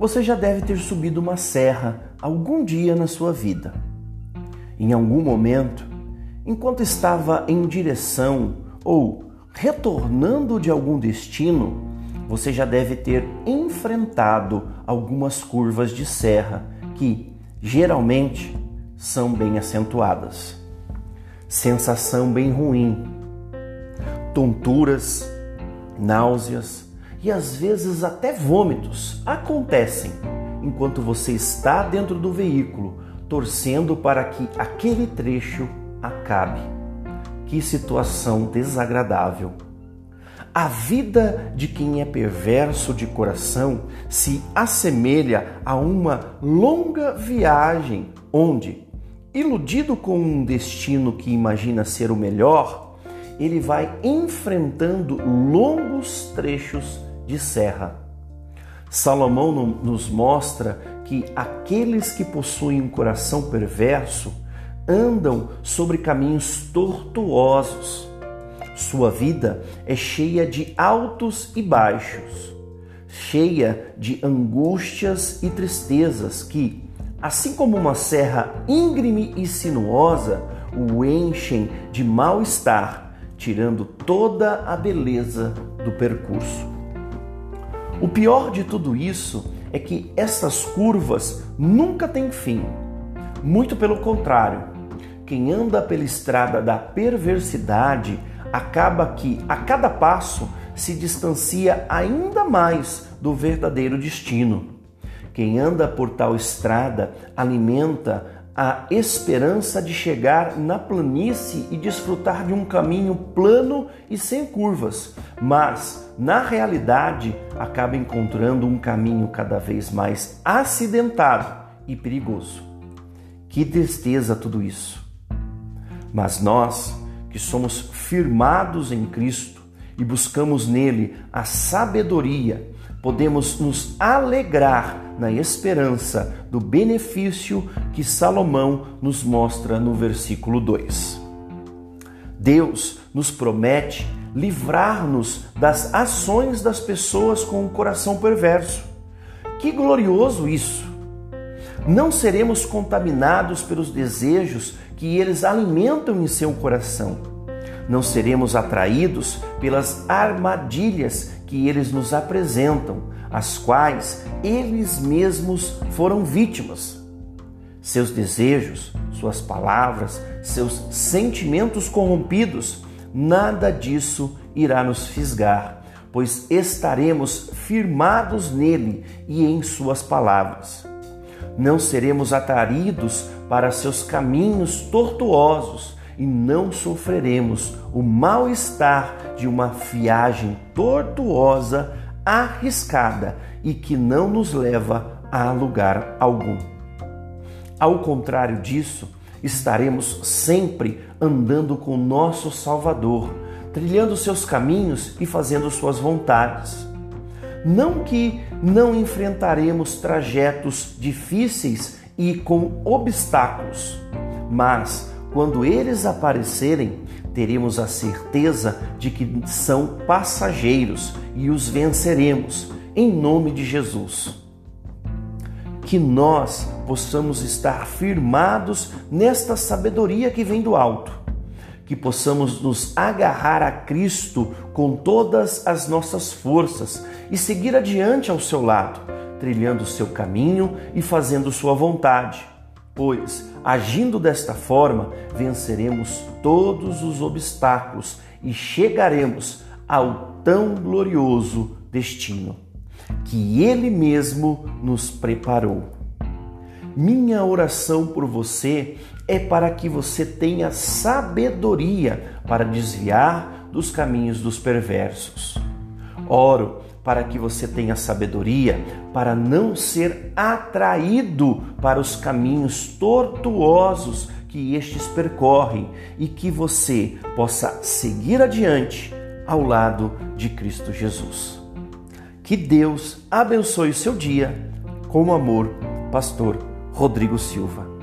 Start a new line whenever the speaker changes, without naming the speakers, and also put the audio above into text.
Você já deve ter subido uma serra algum dia na sua vida. Em algum momento, enquanto estava em direção ou retornando de algum destino, você já deve ter enfrentado algumas curvas de serra que, geralmente, são bem acentuadas. Sensação bem ruim, tonturas, náuseas, e às vezes até vômitos acontecem enquanto você está dentro do veículo, torcendo para que aquele trecho acabe. Que situação desagradável! A vida de quem é perverso de coração se assemelha a uma longa viagem onde, iludido com um destino que imagina ser o melhor, ele vai enfrentando longos trechos de serra. Salomão nos mostra que aqueles que possuem um coração perverso andam sobre caminhos tortuosos. Sua vida é cheia de altos e baixos, cheia de angústias e tristezas que, assim como uma serra íngreme e sinuosa, o enchem de mal-estar, tirando toda a beleza do percurso. O pior de tudo isso é que essas curvas nunca têm fim. Muito pelo contrário, quem anda pela estrada da perversidade acaba que a cada passo se distancia ainda mais do verdadeiro destino. Quem anda por tal estrada alimenta a esperança de chegar na planície e desfrutar de um caminho plano e sem curvas, mas na realidade acaba encontrando um caminho cada vez mais acidentado e perigoso. Que tristeza tudo isso! Mas nós, que somos firmados em Cristo e buscamos nele a sabedoria, podemos nos alegrar na esperança do benefício que Salomão nos mostra no versículo 2. Deus nos promete livrar-nos das ações das pessoas com o coração perverso. Que glorioso isso! Não seremos contaminados pelos desejos que eles alimentam em seu coração. Não seremos atraídos pelas armadilhas que eles nos apresentam, as quais eles mesmos foram vítimas. Seus desejos, suas palavras, seus sentimentos corrompidos, nada disso irá nos fisgar, pois estaremos firmados nele e em suas palavras. Não seremos atraídos para seus caminhos tortuosos e não sofreremos o mal-estar de uma viagem tortuosa, arriscada e que não nos leva a lugar algum. Ao contrário disso, estaremos sempre andando com nosso Salvador, trilhando seus caminhos e fazendo suas vontades. Não que não enfrentaremos trajetos difíceis e com obstáculos, mas quando eles aparecerem, teremos a certeza de que são passageiros e os venceremos, em nome de Jesus. Que nós possamos estar firmados nesta sabedoria que vem do alto, que possamos nos agarrar a Cristo com todas as nossas forças e seguir adiante ao seu lado, trilhando o seu caminho e fazendo sua vontade pois, agindo desta forma, venceremos todos os obstáculos e chegaremos ao tão glorioso destino que Ele mesmo nos preparou. Minha oração por você é para que você tenha sabedoria para desviar dos caminhos dos perversos. Oro para que você tenha sabedoria para não ser atraído para os caminhos tortuosos que estes percorrem e que você possa seguir adiante ao lado de Cristo Jesus. Que Deus abençoe o seu dia. Com amor, Pastor Rodrigo Silva.